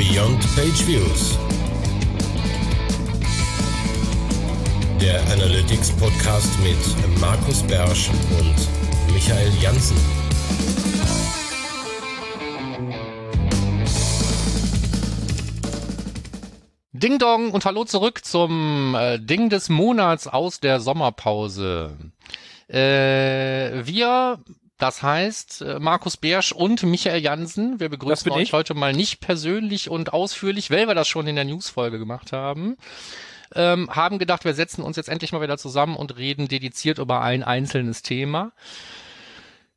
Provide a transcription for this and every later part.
Beyond Page Views. Der Analytics Podcast mit Markus Bersch und Michael Janssen. Ding Dong und hallo zurück zum äh, Ding des Monats aus der Sommerpause. Äh, wir, das heißt äh, Markus Bersch und Michael Jansen, wir begrüßen euch ich. heute mal nicht persönlich und ausführlich, weil wir das schon in der Newsfolge gemacht haben. Ähm, haben gedacht, wir setzen uns jetzt endlich mal wieder zusammen und reden dediziert über ein einzelnes Thema.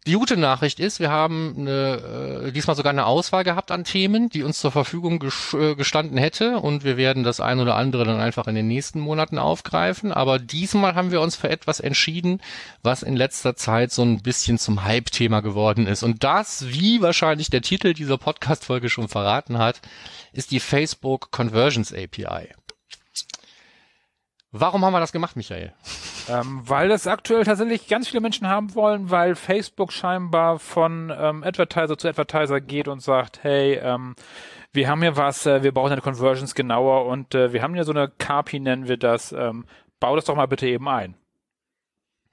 Die gute Nachricht ist, wir haben eine, äh, diesmal sogar eine Auswahl gehabt an Themen, die uns zur Verfügung äh, gestanden hätte und wir werden das ein oder andere dann einfach in den nächsten Monaten aufgreifen. Aber diesmal haben wir uns für etwas entschieden, was in letzter Zeit so ein bisschen zum Hype-Thema geworden ist. Und das, wie wahrscheinlich der Titel dieser Podcast-Folge schon verraten hat, ist die Facebook Conversions API. Warum haben wir das gemacht, Michael? Ähm, weil das aktuell tatsächlich ganz viele Menschen haben wollen, weil Facebook scheinbar von ähm, Advertiser zu Advertiser geht und sagt, hey, ähm, wir haben hier was, äh, wir brauchen deine Conversions genauer und äh, wir haben hier so eine KPI, nennen wir das, ähm, bau das doch mal bitte eben ein.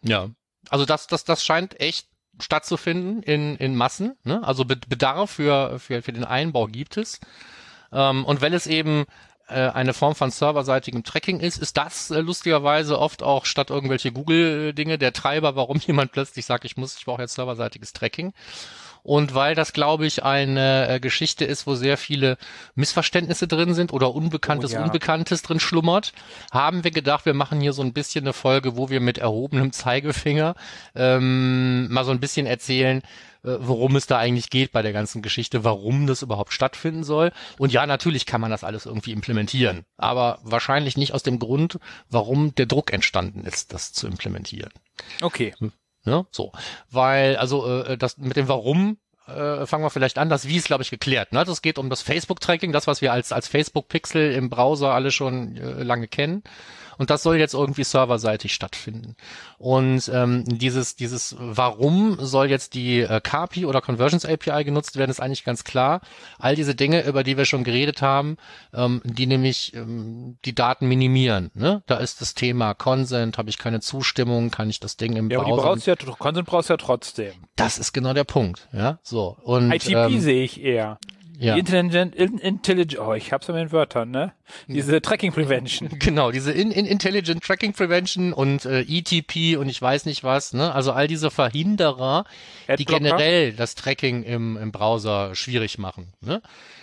Ja, also das, das, das scheint echt stattzufinden in, in Massen. Ne? Also Be- Bedarf für, für, für den Einbau gibt es. Ähm, und wenn es eben eine Form von serverseitigem Tracking ist, ist das äh, lustigerweise oft auch statt irgendwelche Google-Dinge der Treiber, warum jemand plötzlich sagt, ich muss, ich brauche jetzt serverseitiges Tracking. Und weil das, glaube ich, eine äh, Geschichte ist, wo sehr viele Missverständnisse drin sind oder Unbekanntes, Oh ja. Unbekanntes drin schlummert, haben wir gedacht, wir machen hier so ein bisschen eine Folge, wo wir mit erhobenem Zeigefinger ähm, mal so ein bisschen erzählen, äh, worum es da eigentlich geht bei der ganzen Geschichte, warum das überhaupt stattfinden soll. Und ja, natürlich kann man das alles irgendwie implementieren, aber wahrscheinlich nicht aus dem Grund, warum der Druck entstanden ist, das zu implementieren. Okay. Ne? So, weil also äh, das mit dem Warum äh, fangen wir vielleicht an. Das Wie ist glaube ich geklärt. Ne? Das geht um das Facebook-Tracking, das was wir als als Facebook-Pixel im Browser alle schon äh, lange kennen. Und das soll jetzt irgendwie serverseitig stattfinden. Und ähm, dieses dieses Warum soll jetzt die äh, KPI oder Conversions API genutzt werden, ist eigentlich ganz klar. All diese Dinge, über die wir schon geredet haben, ähm, die nämlich ähm, die Daten minimieren. Ne? Da ist das Thema Consent, habe ich keine Zustimmung, kann ich das Ding im Ja, aber die Browser brauchst du ja, Consent brauchst du ja trotzdem. das ist genau der Punkt, ja. So und ITP ähm, sehe ich eher. Ja. Die Intelligent, in, Intelligent, oh, ich hab's ja mit den Wörtern, ne? Diese Tracking Prevention. Genau, diese in, in Intelligent Tracking Prevention und äh, ETP und ich weiß nicht was, ne? Also all diese Verhinderer, die Adblocker. generell das Tracking im, im Browser schwierig machen. Ne?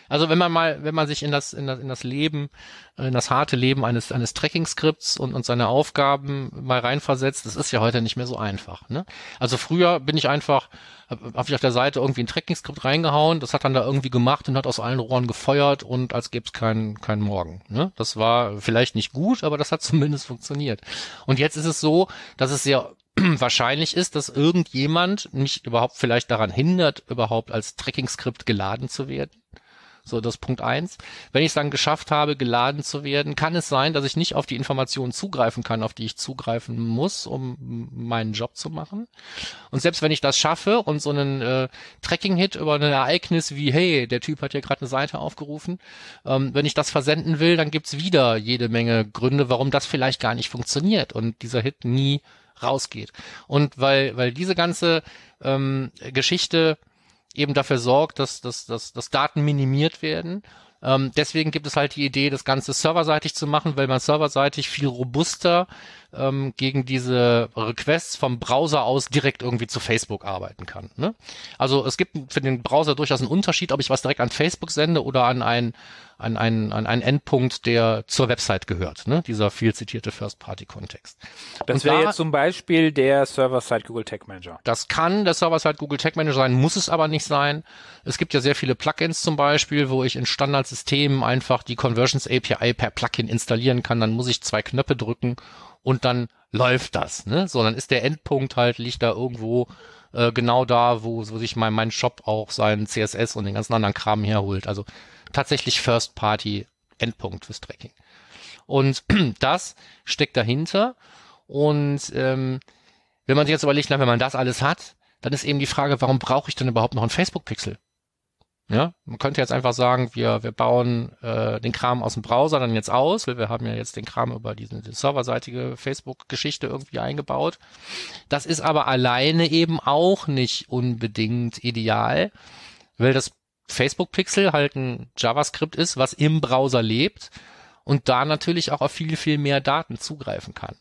Also wenn man mal, wenn man sich in das, in das, in das Leben, in das harte Leben eines, eines Tracking-Skripts und, und seine Aufgaben mal reinversetzt, das ist ja heute nicht mehr so einfach. Ne? Also früher bin ich einfach, habe hab ich auf der Seite irgendwie ein Tracking-Skript reingehauen, das hat dann da irgendwie gemacht und hat aus allen Rohren gefeuert und als gäbe es keinen keinen Morgen. Ne? Das war vielleicht nicht gut, aber das hat zumindest funktioniert. Und jetzt ist es so, dass es sehr wahrscheinlich ist, dass irgendjemand mich überhaupt vielleicht daran hindert, überhaupt als Tracking-Skript geladen zu werden. So, das ist Punkt eins. Wenn ich es dann geschafft habe, geladen zu werden, kann es sein, dass ich nicht auf die Informationen zugreifen kann, auf die ich zugreifen muss, um meinen Job zu machen. Und selbst wenn ich das schaffe und so einen äh, Tracking-Hit über ein Ereignis wie, hey, der Typ hat hier gerade eine Seite aufgerufen, ähm, wenn ich das versenden will, dann gibt's wieder jede Menge Gründe, warum das vielleicht gar nicht funktioniert und dieser Hit nie rausgeht. Und weil, weil diese ganze ähm, Geschichte eben dafür sorgt, dass, dass, dass, dass Daten minimiert werden. Ähm, deswegen gibt es halt die Idee, das Ganze serverseitig zu machen, weil man serverseitig viel robuster ähm, gegen diese Requests vom Browser aus direkt irgendwie zu Facebook arbeiten kann. Ne? Also es gibt für den Browser durchaus einen Unterschied, ob ich was direkt an Facebook sende oder an einen an einen, an einen Endpunkt, der zur Website gehört, ne? dieser viel zitierte First-Party-Kontext. Das wäre da- jetzt zum Beispiel der Server-Side Google Tag Manager. Das kann der Server-Side Google Tag Manager sein, muss es aber nicht sein. Es gibt ja sehr viele Plugins zum Beispiel, wo ich in Standardsystemen einfach die Conversions API per Plugin installieren kann. Dann muss ich zwei Knöpfe drücken und dann läuft das. Ne? So, dann ist der Endpunkt halt, liegt da irgendwo äh, genau da, wo, wo sich mein, mein Shop auch seinen CSS und den ganzen anderen Kram herholt. Also tatsächlich First-Party-Endpunkt fürs Tracking. Und das steckt dahinter. Und ähm, wenn man sich jetzt überlegt, na, wenn man das alles hat, dann ist eben die Frage, warum brauche ich denn überhaupt noch einen Facebook-Pixel? Ja, man könnte jetzt einfach sagen, wir, wir bauen äh, den Kram aus dem Browser dann jetzt aus, weil wir haben ja jetzt den Kram über diese die serverseitige Facebook-Geschichte irgendwie eingebaut. Das ist aber alleine eben auch nicht unbedingt ideal, weil das Facebook-Pixel halt ein JavaScript ist, was im Browser lebt und da natürlich auch auf viel, viel mehr Daten zugreifen kann.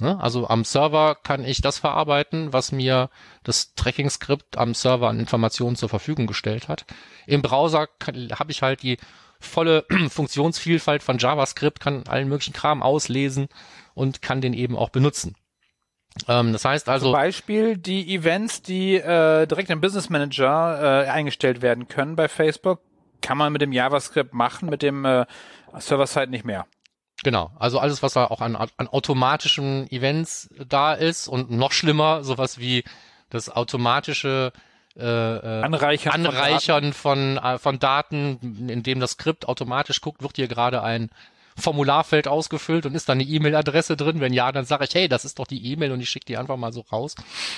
Ne? Also am Server kann ich das verarbeiten, was mir das Tracking-Skript am Server an Informationen zur Verfügung gestellt hat. Im Browser habe ich halt die volle Funktionsvielfalt von JavaScript, kann allen möglichen Kram auslesen und kann den eben auch benutzen. Ähm, das heißt also. Zum Beispiel die Events, die äh, direkt im Business Manager äh, eingestellt werden können bei Facebook, kann man mit dem JavaScript machen, mit dem äh, Server-Side nicht mehr. Genau, also alles, was da auch an, an automatischen Events da ist und noch schlimmer, sowas wie das automatische äh, äh Anreichern, Anreichern von, Daten. Von, äh, von Daten, indem das Skript automatisch guckt, wird hier gerade ein Formularfeld ausgefüllt und ist da eine E-Mail-Adresse drin? Wenn ja, dann sage ich, hey, das ist doch die E-Mail und ich schicke die einfach mal so raus.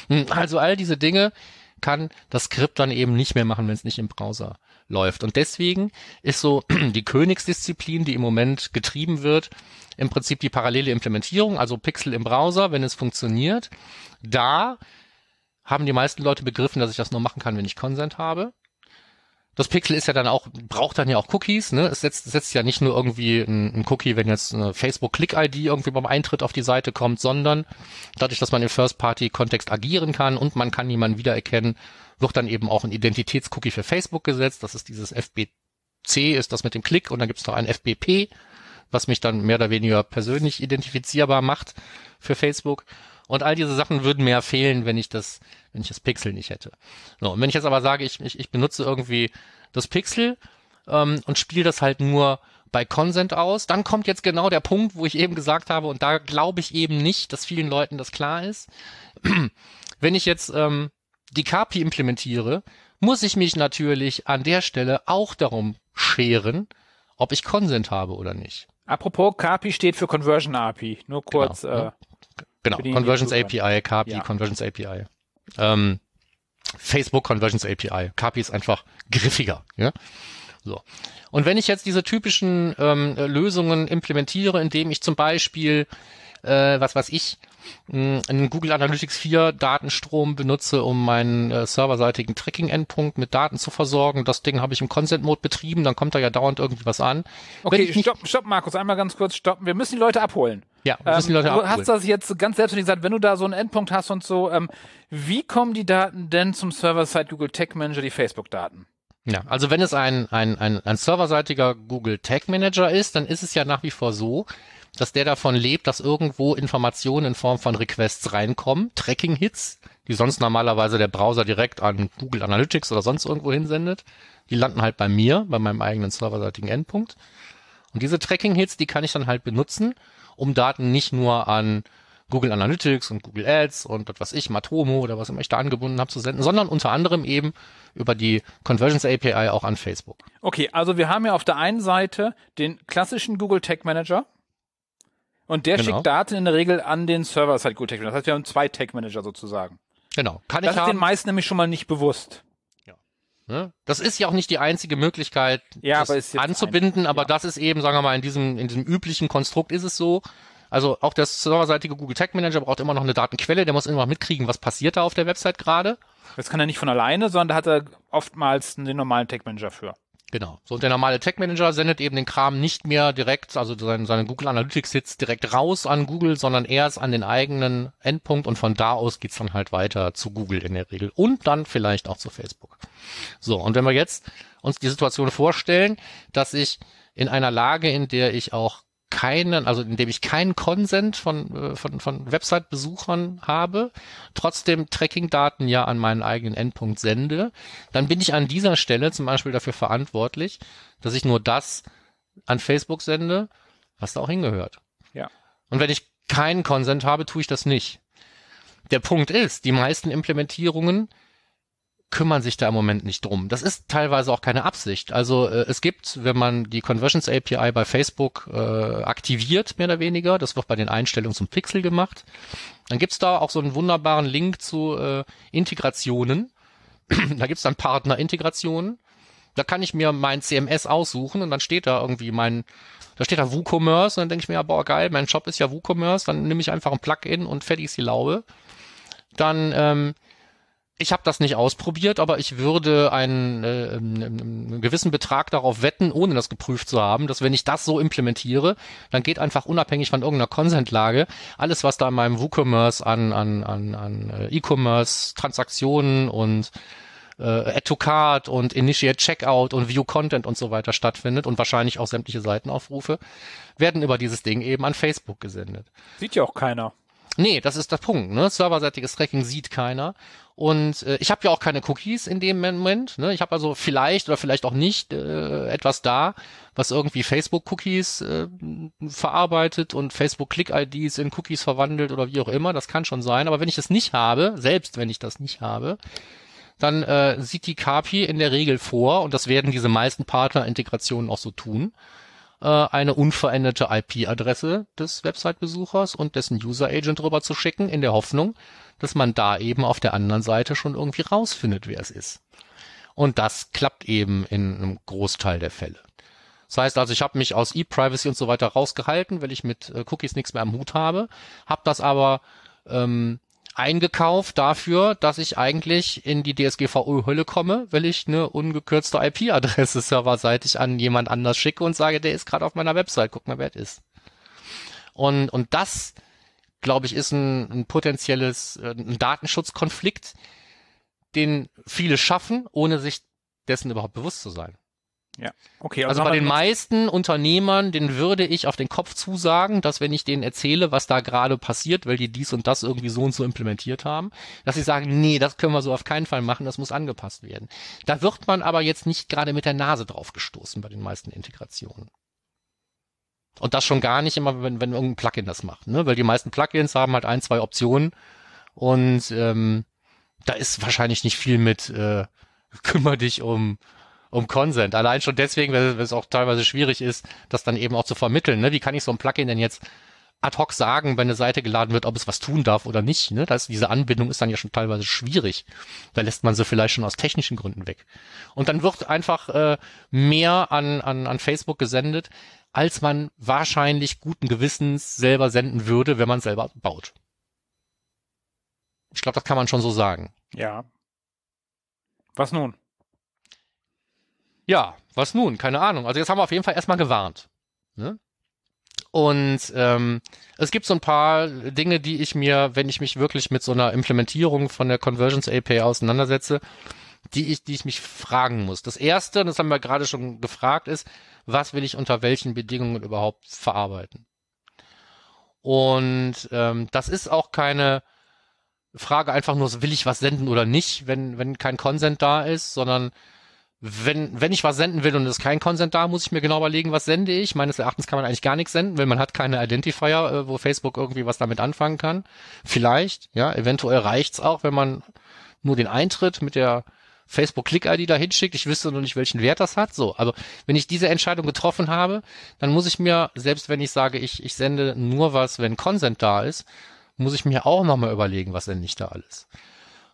Hm, also all diese Dinge kann das Skript dann eben nicht mehr machen, wenn es nicht im Browser läuft. Und deswegen ist so die Königsdisziplin, die im Moment getrieben wird, im Prinzip die parallele Implementierung, also Pixel im Browser, wenn es funktioniert. Da haben die meisten Leute begriffen, dass ich das nur machen kann, wenn ich Consent habe. Das Pixel ist ja dann auch, braucht dann ja auch Cookies, ne? Es setzt, setzt ja nicht nur irgendwie ein, ein Cookie, wenn jetzt eine Facebook-Click-ID irgendwie beim Eintritt auf die Seite kommt, sondern dadurch, dass man im First-Party-Kontext agieren kann und man kann jemanden wiedererkennen, wird dann eben auch ein Identitätscookie für Facebook gesetzt. Das ist dieses FBC, ist das mit dem Klick und dann gibt es noch ein FBP, was mich dann mehr oder weniger persönlich identifizierbar macht für Facebook. Und all diese Sachen würden mir fehlen, wenn ich das, wenn ich das Pixel nicht hätte. So, und wenn ich jetzt aber sage, ich, ich, ich benutze irgendwie das Pixel ähm, und spiele das halt nur bei Consent aus, dann kommt jetzt genau der Punkt, wo ich eben gesagt habe, und da glaube ich eben nicht, dass vielen Leuten das klar ist. wenn ich jetzt ähm, die KPI implementiere, muss ich mich natürlich an der Stelle auch darum scheren, ob ich Consent habe oder nicht. Apropos, KPI steht für Conversion API. Nur kurz. Genau, äh, genau. Conversions API, KPI, ja. Conversions API. Ähm, Facebook Conversions API. KPI ist einfach griffiger. Ja? So. Und wenn ich jetzt diese typischen ähm, Lösungen implementiere, indem ich zum Beispiel, äh, was weiß ich, einen Google Analytics 4 Datenstrom benutze, um meinen äh, serverseitigen Tracking-Endpunkt mit Daten zu versorgen. Das Ding habe ich im Consent-Mode betrieben, dann kommt da ja dauernd irgendwie was an. Okay, stopp, stopp, Markus, einmal ganz kurz stoppen. Wir müssen die Leute abholen. Ja, müssen Leute ähm, abholen. Du hast das jetzt ganz selbstständig gesagt, wenn du da so einen Endpunkt hast und so, ähm, wie kommen die Daten denn zum Server-Side Google Tag Manager, die Facebook-Daten? Ja, also wenn es ein, ein, ein, ein serverseitiger Google Tag Manager ist, dann ist es ja nach wie vor so, dass der davon lebt, dass irgendwo Informationen in Form von Requests reinkommen, Tracking-Hits, die sonst normalerweise der Browser direkt an Google Analytics oder sonst irgendwo hinsendet. Die landen halt bei mir, bei meinem eigenen serverseitigen Endpunkt. Und diese Tracking-Hits, die kann ich dann halt benutzen, um Daten nicht nur an Google Analytics und Google Ads und was weiß ich, Matomo oder was immer ich da angebunden habe zu senden, sondern unter anderem eben über die Conversions API auch an Facebook. Okay, also wir haben ja auf der einen Seite den klassischen Google Tag Manager, und der genau. schickt Daten in der Regel an den Server-Side Google Tag Manager. Das heißt, wir haben zwei Tag Manager sozusagen. Genau. Kann das ich ist haben. den meisten nämlich schon mal nicht bewusst. Ne? Das ist ja auch nicht die einzige Möglichkeit, ja, das aber anzubinden, ein, aber ja. das ist eben, sagen wir mal, in diesem, in diesem üblichen Konstrukt ist es so. Also auch der serverseitige Google Tag Manager braucht immer noch eine Datenquelle, der muss immer mitkriegen, was passiert da auf der Website gerade. Das kann er nicht von alleine, sondern da hat er oftmals den normalen Tag Manager für. Genau. So, und der normale Tech Manager sendet eben den Kram nicht mehr direkt, also seine, seine Google Analytics sitzt direkt raus an Google, sondern erst an den eigenen Endpunkt und von da aus geht's dann halt weiter zu Google in der Regel und dann vielleicht auch zu Facebook. So, und wenn wir jetzt uns die Situation vorstellen, dass ich in einer Lage, in der ich auch keinen, also indem ich keinen Consent von, äh, von, von Website-Besuchern habe, trotzdem Tracking-Daten ja an meinen eigenen Endpunkt sende, dann bin ich an dieser Stelle zum Beispiel dafür verantwortlich, dass ich nur das an Facebook sende, was da auch hingehört. Ja. Und wenn ich keinen Consent habe, tue ich das nicht. Der Punkt ist, die meisten Implementierungen kümmern sich da im Moment nicht drum. Das ist teilweise auch keine Absicht. Also äh, es gibt, wenn man die Conversions API bei Facebook äh, aktiviert, mehr oder weniger, das wird bei den Einstellungen zum Pixel gemacht, dann gibt's da auch so einen wunderbaren Link zu äh, Integrationen. da gibt's dann Partnerintegrationen. Da kann ich mir mein CMS aussuchen und dann steht da irgendwie mein, da steht da WooCommerce und dann denke ich mir, ja, boah, geil, mein Shop ist ja WooCommerce, dann nehme ich einfach ein Plugin und fertig ist die Laube. Dann, ähm, ich habe das nicht ausprobiert, aber ich würde einen, äh, einen gewissen Betrag darauf wetten, ohne das geprüft zu haben, dass wenn ich das so implementiere, dann geht einfach unabhängig von irgendeiner Consent-Lage alles, was da in meinem WooCommerce an, an, an, an äh, E-Commerce, Transaktionen und äh, Add to Card und Initiate Checkout und View Content und so weiter stattfindet und wahrscheinlich auch sämtliche Seitenaufrufe, werden über dieses Ding eben an Facebook gesendet. Sieht ja auch keiner. Nee, das ist der Punkt. Ne? Serverseitiges Tracking sieht keiner. Und äh, ich habe ja auch keine Cookies in dem Moment. Ne? Ich habe also vielleicht oder vielleicht auch nicht äh, etwas da, was irgendwie Facebook-Cookies äh, verarbeitet und Facebook-Click-IDs in Cookies verwandelt oder wie auch immer. Das kann schon sein. Aber wenn ich das nicht habe, selbst wenn ich das nicht habe, dann äh, sieht die KPI in der Regel vor, und das werden diese meisten Partnerintegrationen auch so tun, äh, eine unveränderte IP-Adresse des Website-Besuchers und dessen User-Agent drüber zu schicken, in der Hoffnung, dass man da eben auf der anderen Seite schon irgendwie rausfindet, wer es ist. Und das klappt eben in einem Großteil der Fälle. Das heißt also, ich habe mich aus E-Privacy und so weiter rausgehalten, weil ich mit äh, Cookies nichts mehr am Hut habe, habe das aber ähm, eingekauft dafür, dass ich eigentlich in die DSGVO-Hölle komme, weil ich eine ungekürzte IP-Adresse serverseitig an jemand anders schicke und sage, der ist gerade auf meiner Website, guck mal, wer es ist. Und, und das, glaube ich, ist ein, ein potenzielles äh, ein Datenschutzkonflikt, den viele schaffen, ohne sich dessen überhaupt bewusst zu sein. Ja. Okay, also, also bei den meisten Unternehmern, den würde ich auf den Kopf zusagen, dass wenn ich denen erzähle, was da gerade passiert, weil die dies und das irgendwie so und so implementiert haben, dass sie sagen, nee, das können wir so auf keinen Fall machen, das muss angepasst werden. Da wird man aber jetzt nicht gerade mit der Nase drauf gestoßen bei den meisten Integrationen. Und das schon gar nicht immer, wenn, wenn irgendein Plugin das macht, ne? Weil die meisten Plugins haben halt ein, zwei Optionen und ähm, da ist wahrscheinlich nicht viel mit äh, kümmere dich um um Consent. Allein schon deswegen, weil es auch teilweise schwierig ist, das dann eben auch zu vermitteln. Ne? Wie kann ich so ein Plugin denn jetzt ad hoc sagen, wenn eine Seite geladen wird, ob es was tun darf oder nicht. Ne? Das, diese Anbindung ist dann ja schon teilweise schwierig. Da lässt man sie vielleicht schon aus technischen Gründen weg. Und dann wird einfach äh, mehr an, an, an Facebook gesendet, als man wahrscheinlich guten Gewissens selber senden würde, wenn man selber baut. Ich glaube, das kann man schon so sagen. Ja. Was nun? Ja, was nun? Keine Ahnung. Also jetzt haben wir auf jeden Fall erstmal gewarnt. Ne? Und ähm, es gibt so ein paar Dinge, die ich mir, wenn ich mich wirklich mit so einer Implementierung von der Conversions API auseinandersetze, die ich, die ich mich fragen muss. Das erste, das haben wir gerade schon gefragt, ist, was will ich unter welchen Bedingungen überhaupt verarbeiten? Und ähm, das ist auch keine Frage einfach nur, will ich was senden oder nicht, wenn, wenn kein Consent da ist, sondern wenn, wenn ich was senden will und es ist kein Consent da, muss ich mir genau überlegen, was sende ich. Meines Erachtens kann man eigentlich gar nichts senden, weil man hat keine Identifier, äh, wo Facebook irgendwie was damit anfangen kann. Vielleicht, ja, eventuell reicht's auch, wenn man nur den Eintritt mit der Facebook-Click-ID da hinschickt. Ich wüsste noch nicht, welchen Wert das hat. So, also wenn ich diese Entscheidung getroffen habe, dann muss ich mir, selbst wenn ich sage, ich, ich sende nur was, wenn Consent da ist, muss ich mir auch nochmal überlegen, was sende ich da alles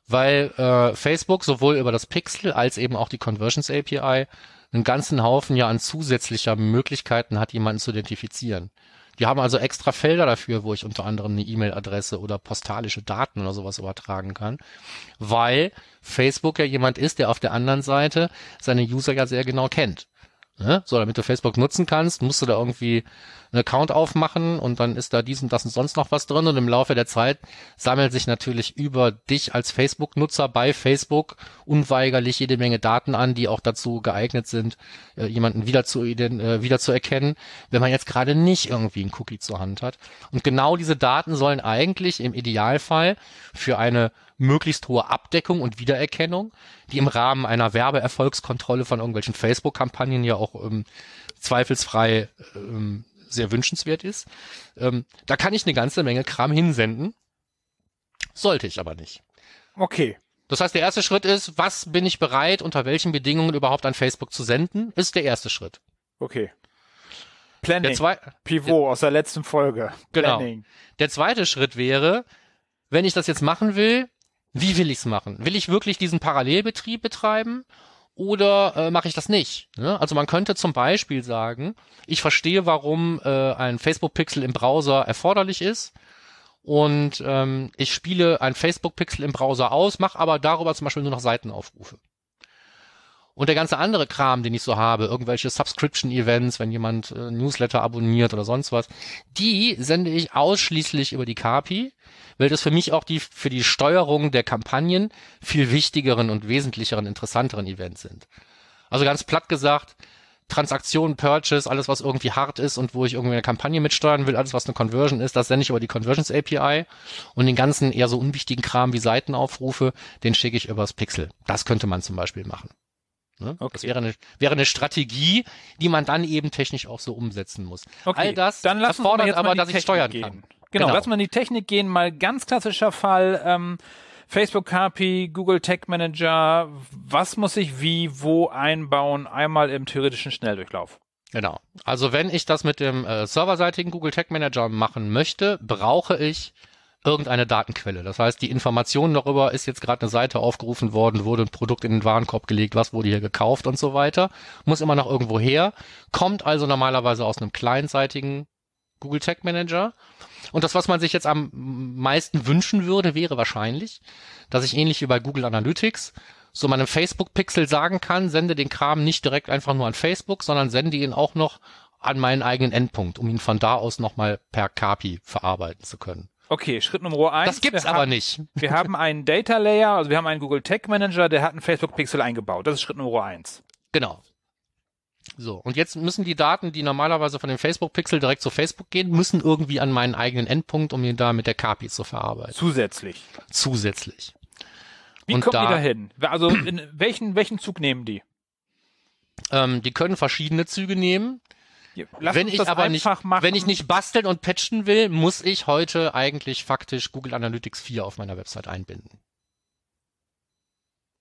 weil äh, Facebook sowohl über das Pixel als eben auch die Conversions API einen ganzen Haufen ja an zusätzlicher Möglichkeiten hat, jemanden zu identifizieren. Die haben also extra Felder dafür, wo ich unter anderem eine E-Mail-Adresse oder postalische Daten oder sowas übertragen kann, weil Facebook ja jemand ist, der auf der anderen Seite seine User ja sehr genau kennt. Ne? So, damit du Facebook nutzen kannst, musst du da irgendwie einen Account aufmachen und dann ist da dies und das und sonst noch was drin und im Laufe der Zeit sammelt sich natürlich über dich als Facebook-Nutzer bei Facebook unweigerlich jede Menge Daten an, die auch dazu geeignet sind, äh, jemanden wieder zu, äh, wieder zu erkennen, wenn man jetzt gerade nicht irgendwie einen Cookie zur Hand hat. Und genau diese Daten sollen eigentlich im Idealfall für eine möglichst hohe Abdeckung und Wiedererkennung, die im Rahmen einer Werbeerfolgskontrolle von irgendwelchen Facebook-Kampagnen ja auch ähm, zweifelsfrei ähm, sehr wünschenswert ist. Ähm, da kann ich eine ganze Menge Kram hinsenden. Sollte ich aber nicht. Okay. Das heißt, der erste Schritt ist, was bin ich bereit, unter welchen Bedingungen überhaupt an Facebook zu senden, ist der erste Schritt. Okay. Planning. Der zwei, Pivot der, aus der letzten Folge. Genau. Planning. Der zweite Schritt wäre, wenn ich das jetzt machen will, wie will ich es machen? Will ich wirklich diesen Parallelbetrieb betreiben oder äh, mache ich das nicht? Ne? Also man könnte zum Beispiel sagen, ich verstehe, warum äh, ein Facebook-Pixel im Browser erforderlich ist und ähm, ich spiele ein Facebook-Pixel im Browser aus, mache aber darüber zum Beispiel nur noch Seitenaufrufe. Und der ganze andere Kram, den ich so habe, irgendwelche Subscription-Events, wenn jemand äh, Newsletter abonniert oder sonst was, die sende ich ausschließlich über die KPI, weil das für mich auch die für die Steuerung der Kampagnen viel wichtigeren und wesentlicheren, interessanteren Events sind. Also ganz platt gesagt, Transaktionen, Purchase, alles was irgendwie hart ist und wo ich irgendwie eine Kampagne mitsteuern will, alles was eine Conversion ist, das sende ich über die Conversions API und den ganzen eher so unwichtigen Kram wie Seitenaufrufe, den schicke ich übers Pixel. Das könnte man zum Beispiel machen. Ne? Okay. Das wäre eine, wäre eine Strategie, die man dann eben technisch auch so umsetzen muss. Okay. All das dann erfordert aber, dass ich steuern gehen. kann. Genau, genau, lass mal in die Technik gehen. Mal ganz klassischer Fall. Ähm, Facebook KPI, Google Tech Manager. Was muss ich wie, wo einbauen? Einmal im theoretischen Schnelldurchlauf. Genau. Also wenn ich das mit dem äh, serverseitigen Google Tech Manager machen möchte, brauche ich irgendeine Datenquelle. Das heißt, die Information darüber, ist jetzt gerade eine Seite aufgerufen worden, wurde ein Produkt in den Warenkorb gelegt, was wurde hier gekauft und so weiter, muss immer noch irgendwo her, kommt also normalerweise aus einem kleinseitigen Google Tag Manager. Und das, was man sich jetzt am meisten wünschen würde, wäre wahrscheinlich, dass ich ähnlich wie bei Google Analytics so meinem Facebook-Pixel sagen kann, sende den Kram nicht direkt einfach nur an Facebook, sondern sende ihn auch noch an meinen eigenen Endpunkt, um ihn von da aus nochmal per KPI verarbeiten zu können. Okay, Schritt Nummer eins. Das gibt's aber haben, nicht. Wir haben einen Data Layer, also wir haben einen Google Tag Manager, der hat einen Facebook Pixel eingebaut. Das ist Schritt Nummer eins. Genau. So, und jetzt müssen die Daten, die normalerweise von dem Facebook-Pixel direkt zu Facebook gehen, müssen irgendwie an meinen eigenen Endpunkt, um ihn da mit der KPI zu verarbeiten. Zusätzlich. Zusätzlich. Wie und kommen da, die da hin? Also in welchen, welchen Zug nehmen die? Ähm, die können verschiedene Züge nehmen. Lass wenn ich aber nicht, machen. wenn ich nicht basteln und patchen will, muss ich heute eigentlich faktisch Google Analytics 4 auf meiner Website einbinden.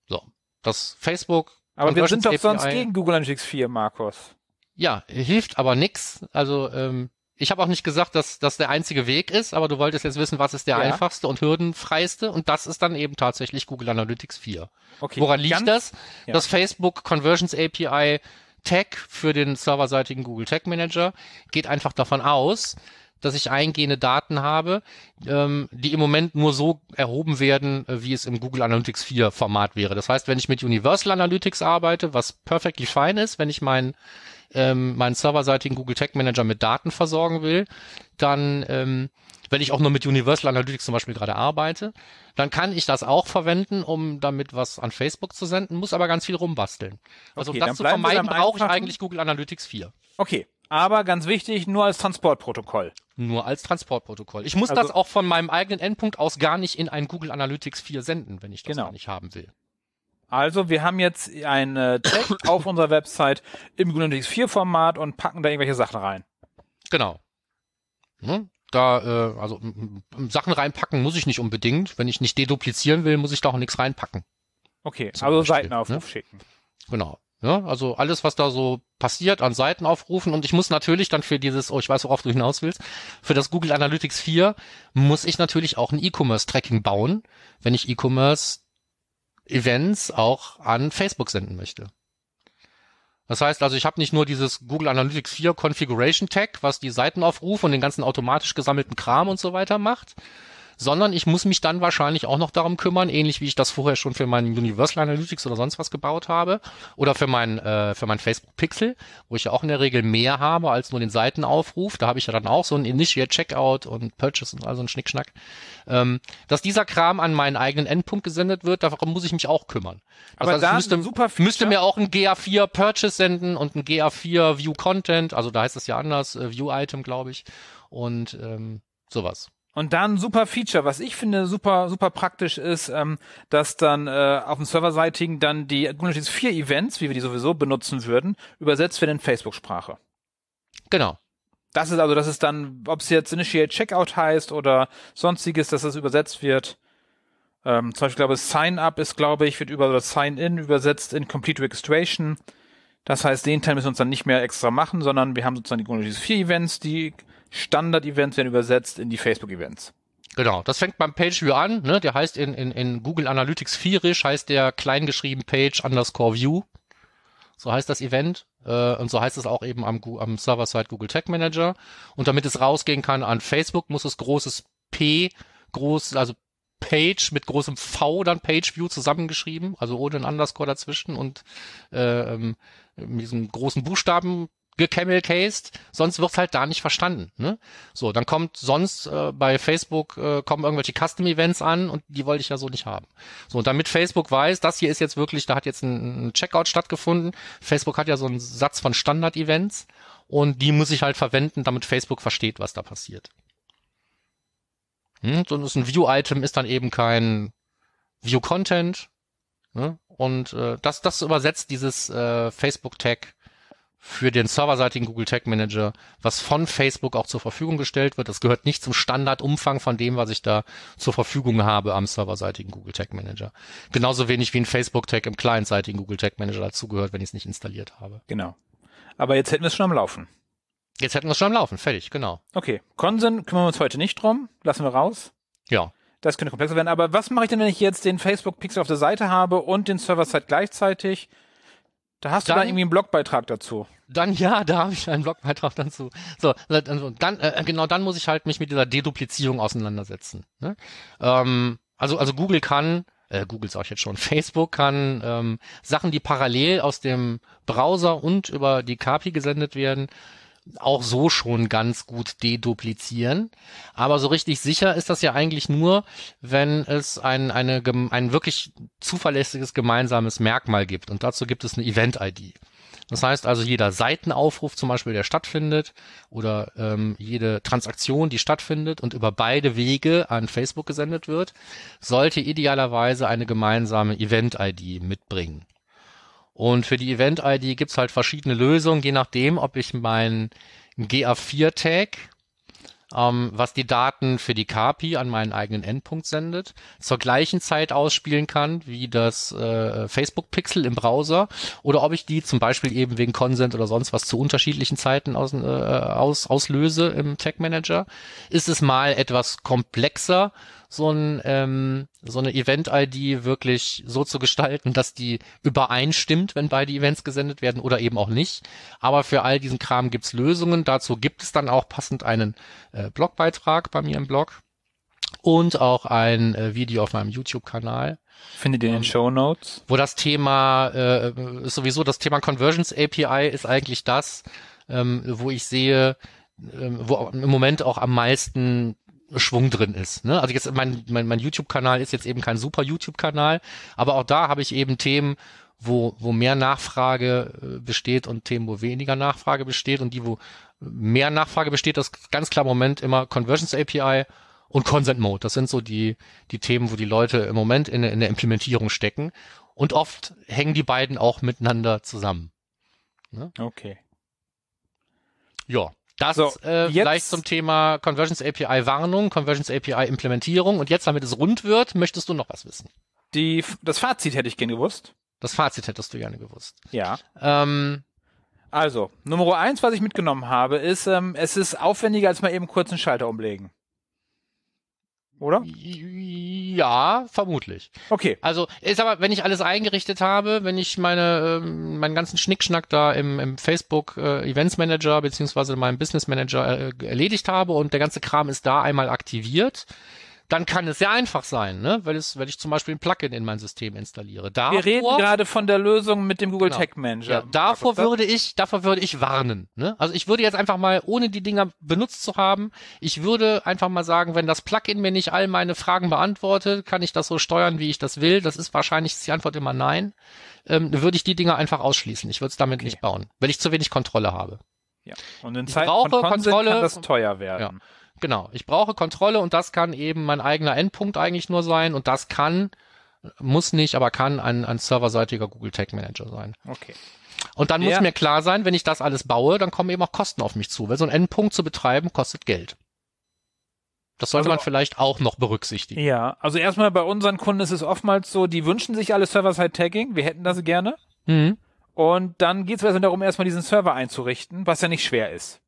So. Das Facebook. Aber wir sind doch API, sonst gegen Google Analytics 4, Markus. Ja, hilft aber nix. Also, ähm, ich habe auch nicht gesagt, dass das der einzige Weg ist, aber du wolltest jetzt wissen, was ist der ja. einfachste und hürdenfreiste und das ist dann eben tatsächlich Google Analytics 4. Okay. Woran liegt Ganz, das? Ja. Das Facebook Conversions API Tag für den serverseitigen Google Tag Manager geht einfach davon aus, dass ich eingehende Daten habe, ähm, die im Moment nur so erhoben werden, äh, wie es im Google Analytics 4 Format wäre. Das heißt, wenn ich mit Universal Analytics arbeite, was perfectly fine ist, wenn ich meinen ähm, meinen serverseitigen Google Tag Manager mit Daten versorgen will, dann ähm, wenn ich auch nur mit Universal Analytics zum Beispiel gerade arbeite, dann kann ich das auch verwenden, um damit was an Facebook zu senden, muss aber ganz viel rumbasteln. Also okay, um das zu vermeiden, brauche ich eigentlich Google Analytics 4. Okay, aber ganz wichtig, nur als Transportprotokoll. Nur als Transportprotokoll. Ich muss also, das auch von meinem eigenen Endpunkt aus gar nicht in ein Google Analytics 4 senden, wenn ich das genau. gar nicht haben will. Also wir haben jetzt ein äh, Tag auf unserer Website im Google Analytics 4 Format und packen da irgendwelche Sachen rein. Genau. Hm? Da, äh, also Sachen reinpacken muss ich nicht unbedingt. Wenn ich nicht deduplizieren will, muss ich da auch nichts reinpacken. Okay, also Beispiel, Seitenaufruf ne? schicken. Genau. Ja, also alles, was da so passiert an Seitenaufrufen und ich muss natürlich dann für dieses, oh, ich weiß, worauf du hinaus willst, für das Google Analytics 4 muss ich natürlich auch ein E-Commerce-Tracking bauen, wenn ich E-Commerce Events auch an Facebook senden möchte. Das heißt also, ich habe nicht nur dieses Google Analytics 4 Configuration Tag, was die Seitenaufrufe und den ganzen automatisch gesammelten Kram und so weiter macht, sondern ich muss mich dann wahrscheinlich auch noch darum kümmern, ähnlich wie ich das vorher schon für meinen Universal Analytics oder sonst was gebaut habe oder für mein, äh, für mein Facebook Pixel, wo ich ja auch in der Regel mehr habe als nur den Seitenaufruf. Da habe ich ja dann auch so ein Initiate Checkout und Purchase und also ein Schnickschnack. Ähm, dass dieser Kram an meinen eigenen Endpunkt gesendet wird, darum muss ich mich auch kümmern. Aber das heißt, müsste, super müsste mir auch ein GA4 Purchase senden und ein GA4 View Content, also da heißt es ja anders, äh, View Item, glaube ich. Und ähm, sowas. Und dann super Feature, was ich finde super super praktisch ist, ähm, dass dann äh, auf dem Serverseitigen dann die Google 4 Events, wie wir die sowieso benutzen würden, übersetzt werden in Facebook-Sprache. Genau. Das ist also, das ist dann, ob es jetzt Initiate Checkout heißt oder sonstiges, dass es übersetzt wird. Ähm, zum Beispiel, glaube ich, Sign Up ist, glaube ich, wird über oder Sign In übersetzt in Complete Registration. Das heißt, den Teil müssen wir uns dann nicht mehr extra machen, sondern wir haben sozusagen die Google 4 Events, die Standard-Events werden übersetzt in die Facebook-Events. Genau, das fängt beim Page-View an, ne? Der heißt in, in, in Google Analytics 4 heißt der kleingeschrieben Page underscore View. so heißt das Event, äh, und so heißt es auch eben am, am Server-Side Google Tag Manager. Und damit es rausgehen kann an Facebook, muss es großes P, groß, also Page mit großem V dann Page View zusammengeschrieben, also ohne einen Underscore dazwischen und äh, ähm, mit diesem großen Buchstaben gecamelcased, sonst wird's halt da nicht verstanden. Ne? So, dann kommt sonst äh, bei Facebook äh, kommen irgendwelche Custom Events an und die wollte ich ja so nicht haben. So, und damit Facebook weiß, das hier ist jetzt wirklich, da hat jetzt ein, ein Checkout stattgefunden. Facebook hat ja so einen Satz von Standard Events und die muss ich halt verwenden, damit Facebook versteht, was da passiert. Hm, so ein View-Item ist dann eben kein View-Content. Ne? Und äh, das, das übersetzt dieses äh, Facebook-Tag für den serverseitigen Google Tag Manager, was von Facebook auch zur Verfügung gestellt wird. Das gehört nicht zum Standardumfang von dem, was ich da zur Verfügung habe am serverseitigen Google Tag Manager. Genauso wenig wie ein Facebook Tag im clientseitigen Google Tag Manager dazugehört, wenn ich es nicht installiert habe. Genau. Aber jetzt hätten wir es schon am Laufen. Jetzt hätten wir es schon am Laufen, fertig, genau. Okay. Consent kümmern wir uns heute nicht drum, lassen wir raus. Ja. Das könnte komplexer werden. Aber was mache ich denn, wenn ich jetzt den Facebook Pixel auf der Seite habe und den Server-Side gleichzeitig? Da hast dann, du dann irgendwie einen Blogbeitrag dazu. Dann ja, da habe ich einen Blogbeitrag dazu. So, also dann äh, genau dann muss ich halt mich mit dieser Deduplizierung auseinandersetzen. Ne? Ähm, also also Google kann äh, Google sage ich jetzt schon, Facebook kann ähm, Sachen, die parallel aus dem Browser und über die KPI gesendet werden, auch so schon ganz gut deduplizieren. Aber so richtig sicher ist das ja eigentlich nur, wenn es ein, eine, ein wirklich zuverlässiges gemeinsames Merkmal gibt. Und dazu gibt es eine Event-ID. Das heißt also, jeder Seitenaufruf zum Beispiel, der stattfindet, oder ähm, jede Transaktion, die stattfindet und über beide Wege an Facebook gesendet wird, sollte idealerweise eine gemeinsame Event-ID mitbringen. Und für die Event-ID gibt's halt verschiedene Lösungen, je nachdem, ob ich meinen GA4-Tag, ähm, was die Daten für die KPI an meinen eigenen Endpunkt sendet, zur gleichen Zeit ausspielen kann wie das äh, Facebook-Pixel im Browser oder ob ich die zum Beispiel eben wegen Consent oder sonst was zu unterschiedlichen Zeiten aus, äh, aus, auslöse im Tag Manager. Ist es mal etwas komplexer, so ein ähm, so eine Event-ID wirklich so zu gestalten, dass die übereinstimmt, wenn beide Events gesendet werden oder eben auch nicht. Aber für all diesen Kram gibt's Lösungen. Dazu gibt es dann auch passend einen äh, Blogbeitrag bei mir im Blog und auch ein äh, Video auf meinem YouTube-Kanal. Findet ihr in den ähm, Show Notes? Wo das Thema äh, ist sowieso das Thema Conversions API ist eigentlich das, ähm, wo ich sehe, ähm, wo im Moment auch am meisten Schwung drin ist. Ne? Also jetzt mein, mein, mein YouTube-Kanal ist jetzt eben kein super YouTube-Kanal, aber auch da habe ich eben Themen, wo, wo mehr Nachfrage äh, besteht und Themen, wo weniger Nachfrage besteht und die, wo mehr Nachfrage besteht, das ganz klar im Moment immer Conversions API und Consent Mode. Das sind so die, die Themen, wo die Leute im Moment in, in der Implementierung stecken. Und oft hängen die beiden auch miteinander zusammen. Ne? Okay. Ja. Das so, äh, vielleicht zum Thema Conversions API Warnung, Conversions API Implementierung. Und jetzt, damit es rund wird, möchtest du noch was wissen? Die, das Fazit hätte ich gerne gewusst. Das Fazit hättest du gerne gewusst. Ja. Ähm, also, Nummer eins, was ich mitgenommen habe, ist, ähm, es ist aufwendiger, als mal eben kurz einen Schalter umlegen oder? Ja, vermutlich. Okay. Also ist aber, wenn ich alles eingerichtet habe, wenn ich meine ähm, meinen ganzen Schnickschnack da im, im Facebook äh, Events Manager beziehungsweise meinem Business Manager äh, erledigt habe und der ganze Kram ist da einmal aktiviert, dann kann es sehr einfach sein, ne? weil, es, weil ich zum Beispiel ein Plugin in mein System installiere. Davor, Wir reden gerade von der Lösung mit dem Google genau. Tag Manager. Ja, davor würde ich, davor würde ich warnen. Ne? Also ich würde jetzt einfach mal, ohne die Dinger benutzt zu haben, ich würde einfach mal sagen, wenn das Plugin mir nicht all meine Fragen beantwortet, kann ich das so steuern, wie ich das will. Das ist wahrscheinlich ist die Antwort immer nein. Ähm, würde ich die Dinger einfach ausschließen. Ich würde es damit okay. nicht bauen, weil ich zu wenig Kontrolle habe. Ja. Und in Zeiten von Kontrolle kann das teuer werden. Ja. Genau, ich brauche Kontrolle und das kann eben mein eigener Endpunkt eigentlich nur sein und das kann, muss nicht, aber kann ein, ein serverseitiger Google Tag Manager sein. Okay. Und dann Der, muss mir klar sein, wenn ich das alles baue, dann kommen eben auch Kosten auf mich zu, weil so ein Endpunkt zu betreiben kostet Geld. Das sollte also, man vielleicht auch noch berücksichtigen. Ja, also erstmal bei unseren Kunden ist es oftmals so, die wünschen sich alle Server-Side-Tagging, wir hätten das gerne. Mhm. Und dann geht es darum, erstmal diesen Server einzurichten, was ja nicht schwer ist.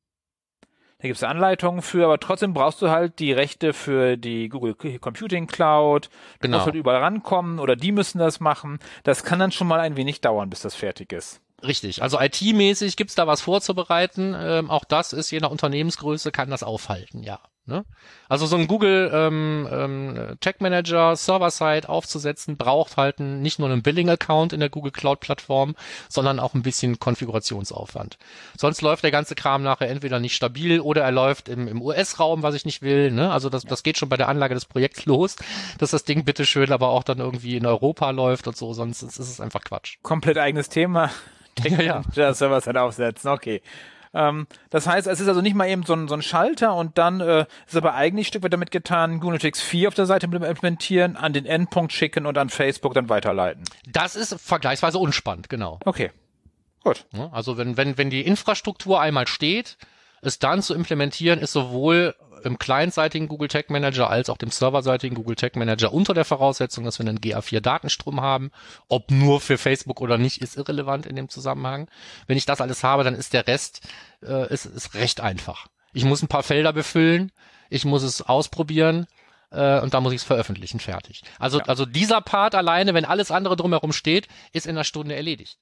Da gibt es Anleitungen für, aber trotzdem brauchst du halt die Rechte für die Google Computing Cloud. Du genau. musst halt überall rankommen oder die müssen das machen. Das kann dann schon mal ein wenig dauern, bis das fertig ist. Richtig. Also IT-mäßig gibt's da was vorzubereiten. Ähm, auch das ist je nach Unternehmensgröße kann das aufhalten, ja. Ne? Also so ein Google ähm, ähm, Tech Manager Server-Side aufzusetzen, braucht halt nicht nur einen Billing-Account in der Google Cloud-Plattform, sondern auch ein bisschen Konfigurationsaufwand. Sonst läuft der ganze Kram nachher entweder nicht stabil oder er läuft im, im US-Raum, was ich nicht will. Ne? Also das, das geht schon bei der Anlage des Projekts los, dass das Ding bitteschön aber auch dann irgendwie in Europa läuft und so, sonst ist es einfach Quatsch. Komplett eigenes Thema. Ja, ja. Der Server-Side aufsetzen, okay. Ähm, das heißt, es ist also nicht mal eben so ein, so ein Schalter und dann äh, ist aber eigentlich ein Stück weit damit getan, Analytics 4 auf der Seite implementieren, an den Endpunkt schicken und an Facebook dann weiterleiten. Das ist vergleichsweise unspannend, genau. Okay. Gut. Ja, Also wenn, wenn, wenn die Infrastruktur einmal steht, es dann zu implementieren, ist sowohl im clientseitigen Google Tag Manager als auch dem serverseitigen Google Tag Manager unter der Voraussetzung, dass wir einen GA4 Datenstrom haben. Ob nur für Facebook oder nicht, ist irrelevant in dem Zusammenhang. Wenn ich das alles habe, dann ist der Rest äh, ist, ist recht einfach. Ich muss ein paar Felder befüllen, ich muss es ausprobieren äh, und da muss ich es veröffentlichen, fertig. Also, Ja. also dieser Part alleine, wenn alles andere drumherum steht, ist in einer Stunde erledigt.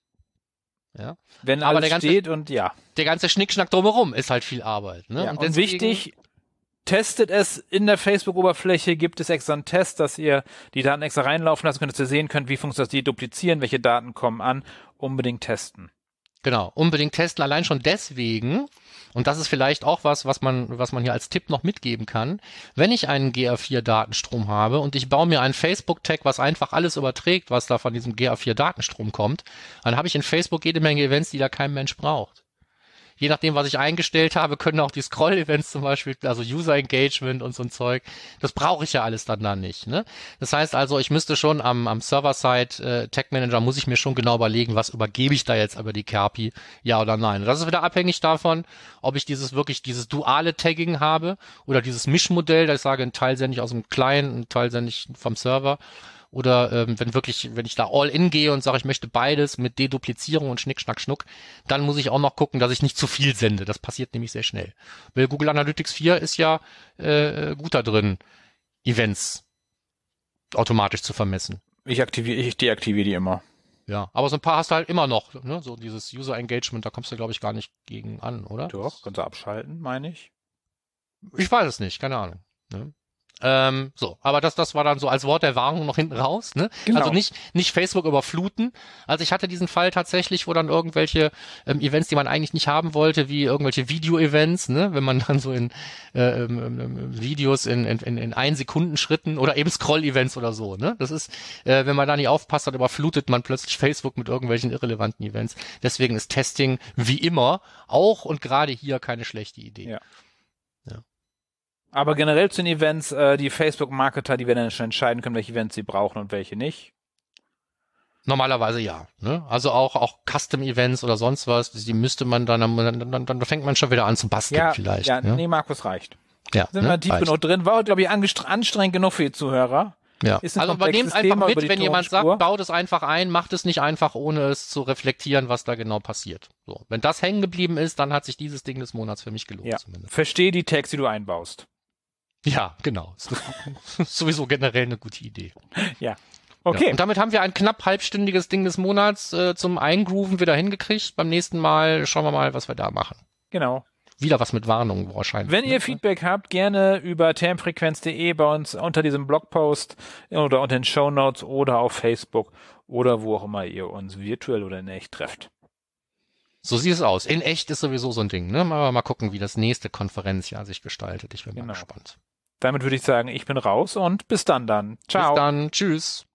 Ja. Wenn Aber alles der ganze- steht und ja. Der ganze Schnickschnack drumherum ist halt viel Arbeit. Ne? ja. Und, deswegen- wichtig, testet es in der Facebook-Oberfläche, gibt es extra einen Test, dass ihr die Daten extra reinlaufen lassen könnt, dass ihr sehen könnt, wie funktioniert das, die duplizieren, welche Daten kommen an, unbedingt testen. Genau, unbedingt testen, allein schon deswegen, und das ist vielleicht auch was, was man, was man hier als Tipp noch mitgeben kann, wenn ich einen GA4-Datenstrom habe und ich baue mir einen Facebook-Tag, was einfach alles überträgt, was da von diesem GA4-Datenstrom kommt, dann habe ich in Facebook jede Menge Events, die da kein Mensch braucht. Je nachdem, was ich eingestellt habe, können auch die Scroll-Events zum Beispiel, also User-Engagement und so ein Zeug, das brauche ich ja alles dann da nicht. Ne? Das heißt also, ich müsste schon am, am Server-Side äh, Tag Manager muss ich mir schon genau überlegen, was übergebe ich da jetzt über die KPI, ja oder nein. Und das ist wieder abhängig davon, ob ich dieses wirklich dieses duale Tagging habe oder dieses Mischmodell, da ich sage, ein Teil sende ich aus dem Client, ein Teil sende ich vom Server. Oder ähm, wenn wirklich, wenn ich da all in gehe und sage, ich möchte beides mit Deduplizierung und Schnick, Schnack, Schnuck, dann muss ich auch noch gucken, dass ich nicht zu viel sende. Das passiert nämlich sehr schnell. Weil Google Analytics 4 ist ja äh, gut da drin, Events automatisch zu vermessen. Ich aktiviere, ich deaktiviere die immer. Ja, aber so ein paar hast du halt immer noch, ne? So dieses User Engagement, da kommst du, glaube ich, gar nicht gegen an, oder? Doch, kannst du abschalten, meine ich. Ich weiß es nicht, keine Ahnung. Ne? Ähm, so, aber das, das war dann so als Wort der Warnung noch hinten raus. Ne? Genau. Also nicht, nicht Facebook überfluten. Also ich hatte diesen Fall tatsächlich, wo dann irgendwelche ähm, Events, die man eigentlich nicht haben wollte, wie irgendwelche Video-Events, ne? wenn man dann so in äh, ähm, ähm, Videos in, in, in, in ein Sekunden Schritten oder eben Scroll-Events oder so. Ne? Das ist, äh, wenn man da nicht aufpasst, dann überflutet man plötzlich Facebook mit irgendwelchen irrelevanten Events. Deswegen ist Testing wie immer auch und gerade hier keine schlechte Idee. Ja. Aber generell zu den Events, äh, die Facebook-Marketer, die werden dann schon entscheiden können, welche Events sie brauchen und welche nicht. Normalerweise ja. Ne? Also auch, auch Custom-Events oder sonst was, die müsste man dann, dann, dann, dann fängt man schon wieder an zu basteln Ja, vielleicht. ja, ne? nee, Markus reicht. ja, Sind ne? wir tief Reicht. genug drin. War, glaube ich, anstrengend genug für die Zuhörer. Ja. Ist ein Also übernehmt einfach Thema mit, wenn jemand sagt, Tonspur. baut es einfach ein, macht es nicht einfach, ohne es zu reflektieren, was da genau passiert. So. Wenn das hängen geblieben ist, dann hat sich dieses Ding des Monats für mich gelohnt Ja. zumindest. Verstehe die Tags, die du einbaust. Ja, genau. Ist sowieso generell eine gute Idee. Ja. Ja. Okay. Und damit haben wir ein knapp halbstündiges Ding des Monats äh, zum Eingrooven wieder hingekriegt. Beim nächsten Mal schauen wir mal, was wir da machen. Genau. Wieder was mit Warnungen wahrscheinlich. Wenn ne? ihr Feedback habt, gerne über termfrequenz.de bei uns unter diesem Blogpost oder unter den Show Notes oder auf Facebook oder wo auch immer ihr uns virtuell oder in echt trefft. So sieht es aus. In echt ist sowieso so ein Ding. Ne? Mal, mal gucken, wie das nächste Konferenzjahr sich gestaltet. Ich bin Genau. mal gespannt. Damit würde ich sagen, ich bin raus und bis dann dann. Ciao. Bis dann. Tschüss.